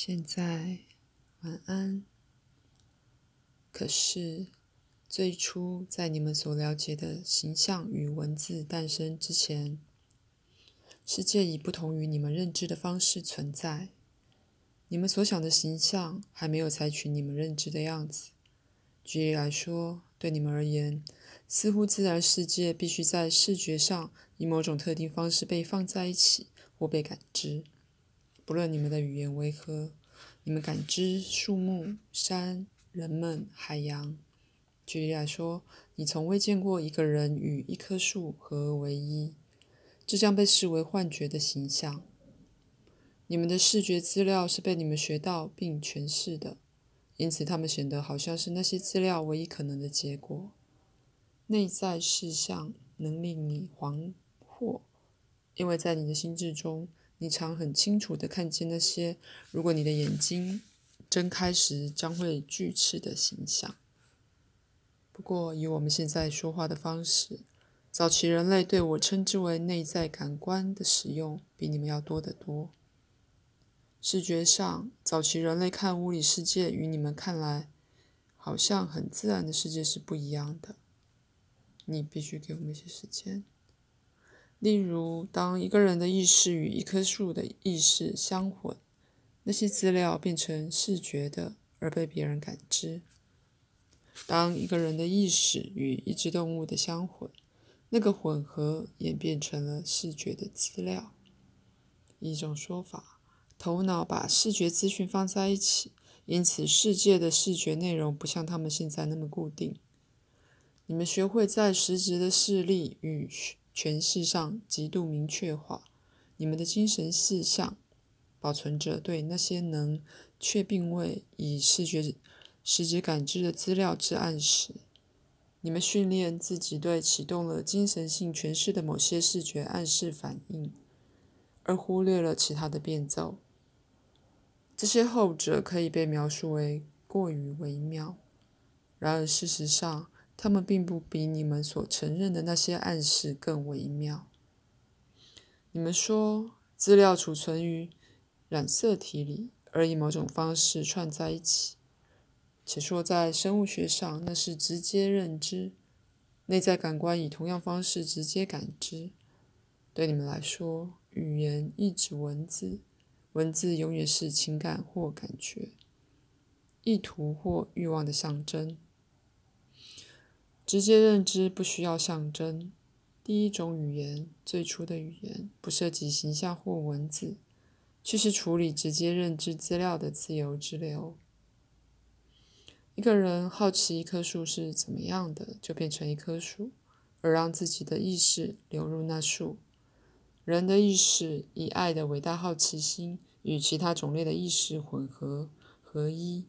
现在，晚安。可是，最初在你们所了解的形象与文字诞生之前，世界以不同于你们认知的方式存在。你们所想的形象还没有采取你们认知的样子。举例来说，对你们而言，似乎自然世界必须在视觉上以某种特定方式被放在一起或被感知。不论你们的语言为何，你们感知树木、山、人们、海洋。举例来说，你从未见过一个人与一棵树合而为一，这将被视为幻觉的形象。你们的视觉资料是被你们学到并诠释的，因此它们显得好像是那些资料唯一可能的结果。内在事项能令你惶惑，因为在你的心智中。你常很清楚地看见那些，如果你的眼睛睁开时将会锯齿的形象。不过，以我们现在说话的方式，早期人类对我称之为内在感官的使用比你们要多得多。视觉上，早期人类看物理世界与你们看来好像很自然的世界是不一样的。你必须给我们一些时间。例如，当一个人的意识与一棵树的意识相混，那些资料变成视觉的，而被别人感知；当一个人的意识与一只动物的相混，那个混合演变成了视觉的资料。一种说法，头脑把视觉资讯放在一起，因此世界的视觉内容不像他们现在那么固定。你们学会在实质的视力与。诠释上极度明确化，你们的精神事项保存着对那些能却并未以视觉实质感知的资料之暗示。你们训练自己对启动了精神性诠释的某些视觉暗示反应，而忽略了其他的变奏。这些后者可以被描述为过于微妙，然而事实上。他们并不比你们所承认的那些暗示更微妙。你们说资料储存于染色体里，而以某种方式串在一起，且说在生物学上那是直接认知。内在感官以同样方式直接感知。对你们来说，语言意指文字，文字永远是情感或感觉、意图或欲望的象征。直接认知不需要象征。第一种语言，最初的语言，不涉及形象或文字，却是处理直接认知资料的自由之流。一个人好奇一棵树是怎么样的，就变成一棵树，而让自己的意识流入那树。人的意识以爱的伟大好奇心与其他种类的意识混合合一。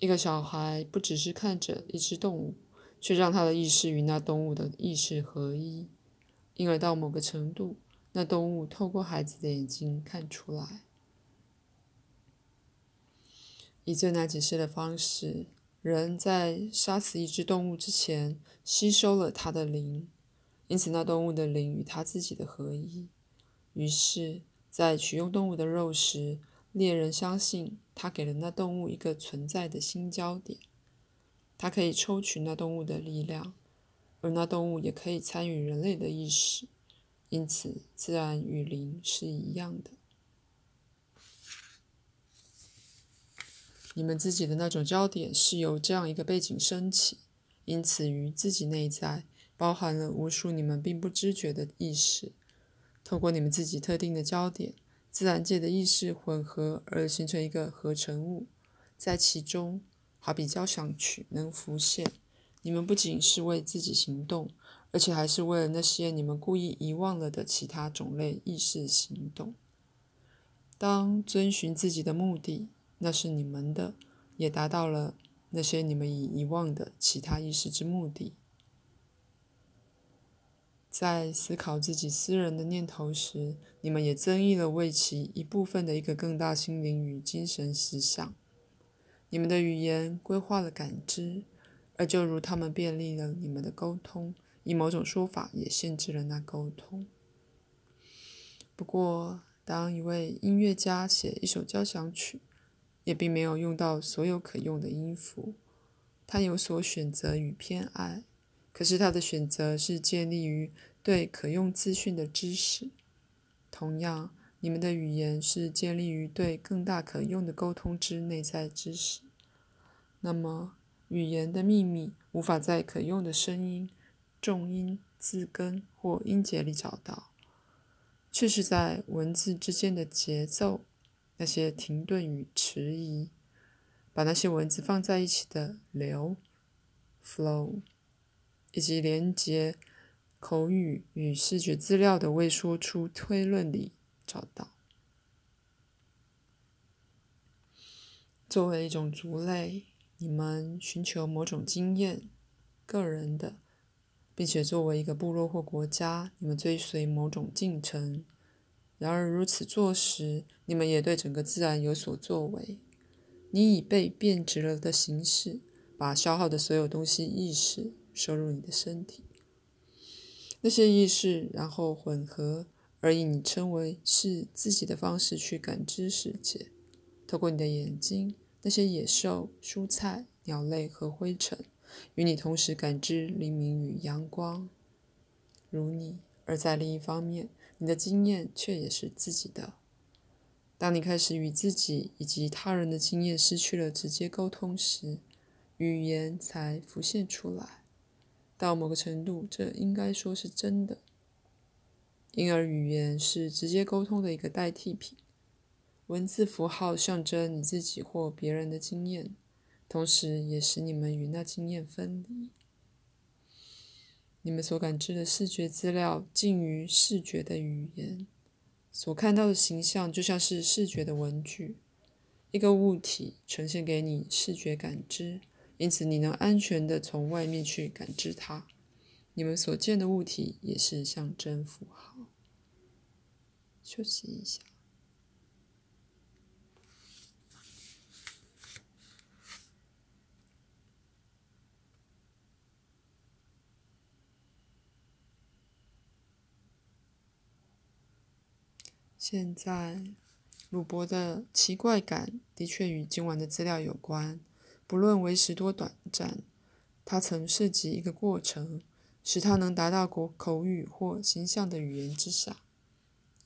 一个小孩不只是看着一只动物。却让他的意识与那动物的意识合一，因而到某个程度，那动物透过孩子的眼睛看出来。以最难解释的方式，人在杀死一只动物之前，吸收了它的灵，因此那动物的灵与他自己的合一。于是，在取用动物的肉时，猎人相信他给了那动物一个存在的新焦点。它可以抽取那动物的力量，而那动物也可以参与人类的意识，因此自然与灵是一样的。你们自己的那种焦点是由这样一个背景升起，因此于自己内在包含了无数你们并不知觉的意识。透过你们自己特定的焦点，自然界的意识混合而形成一个合成物，在其中。好比交响曲能浮现，你们不仅是为自己行动，而且还是为了那些你们故意遗忘了的其他种类意识行动。当遵循自己的目的，那是你们的，也达到了那些你们已遗忘的其他意识之目的。在思考自己私人的念头时，你们也增益了为其一部分的一个更大心灵与精神思想。你们的语言规划了感知，而就如他们便利了你们的沟通，以某种说法也限制了那沟通。不过，当一位音乐家写一首交响曲，也并没有用到所有可用的音符，他有所选择与偏爱。可是他的选择是建立于对可用资讯的知识。同样，你们的语言是建立于对更大可用的沟通之内在知识。那么，语言的秘密无法在可用的声音、重音、字根或音节里找到，却是在文字之间的节奏，那些停顿与迟疑，把那些文字放在一起的流 （flow），以及连接口语与视觉资料的未说出推论里找到。作为一种族类。你们寻求某种经验，个人的，并且作为一个部落或国家，你们追随某种进程。然而，如此做时，你们也对整个自然有所作为。你以被变质了的形式，把消耗的所有东西意识收入你的身体。那些意识然后混合，而以你称为是自己的方式去感知世界，透过你的眼睛。那些野兽、蔬菜、鸟类和灰尘，与你同时感知黎明与阳光，如你；而在另一方面，你的经验却也是自己的。当你开始与自己以及他人的经验失去了直接沟通时，语言才浮现出来。到某个程度，这应该说是真的。因而，语言是直接沟通的一个代替品。文字符号象征你自己或别人的经验，同时也使你们与那经验分离。你们所感知的视觉资料近于视觉的语言，所看到的形象就像是视觉的文具，一个物体呈现给你视觉感知，因此你能安全的从外面去感知它。你们所见的物体也是象征符号。休息一下。现在，鲁伯的奇怪感的确与今晚的资料有关，不论为时多短暂。他曾涉及一个过程，使他能达到国口语或形象的语言之上。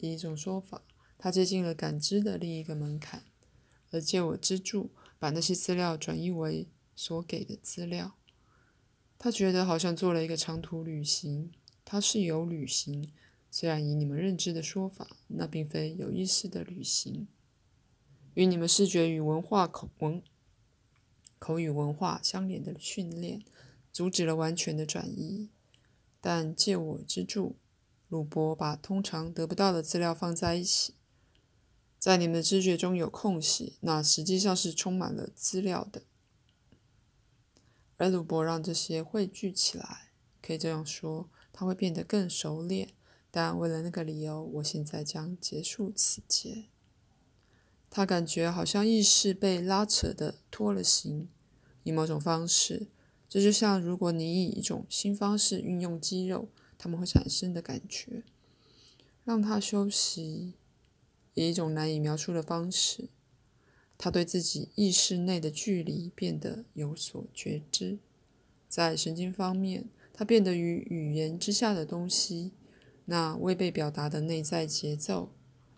第一种说法，他接近了感知的另一个门槛，而借我之助，把那些资料转移为所给的资料。他觉得好像做了一个长途旅行，他是有旅行。虽然以你们认知的说法，那并非有意识的旅行，与你们视觉与文化口文口语文化相连的训练，阻止了完全的转移。但借我之助，鲁伯把通常得不到的资料放在一起，在你们的知觉中有空隙，那实际上是充满了资料的。而鲁伯让这些汇聚起来，可以这样说，他会变得更熟练。但为了那个理由，我现在将结束此节。他感觉好像意识被拉扯的脱了形，以某种方式，这就像如果你以一种新方式运用肌肉，他们会产生的感觉。让他休息，以一种难以描述的方式，他对自己意识内的距离变得有所觉知。在神经方面，他变得与语言之下的东西。那未被表达的内在节奏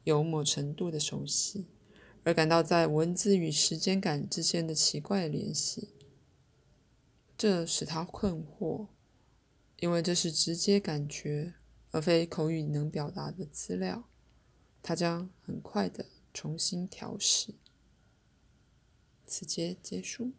有某程度的熟悉，而感到在文字与时间感之间的奇怪联系，这使他困惑，因为这是直接感觉而非口语能表达的资料。它将很快的重新调试。此节结束。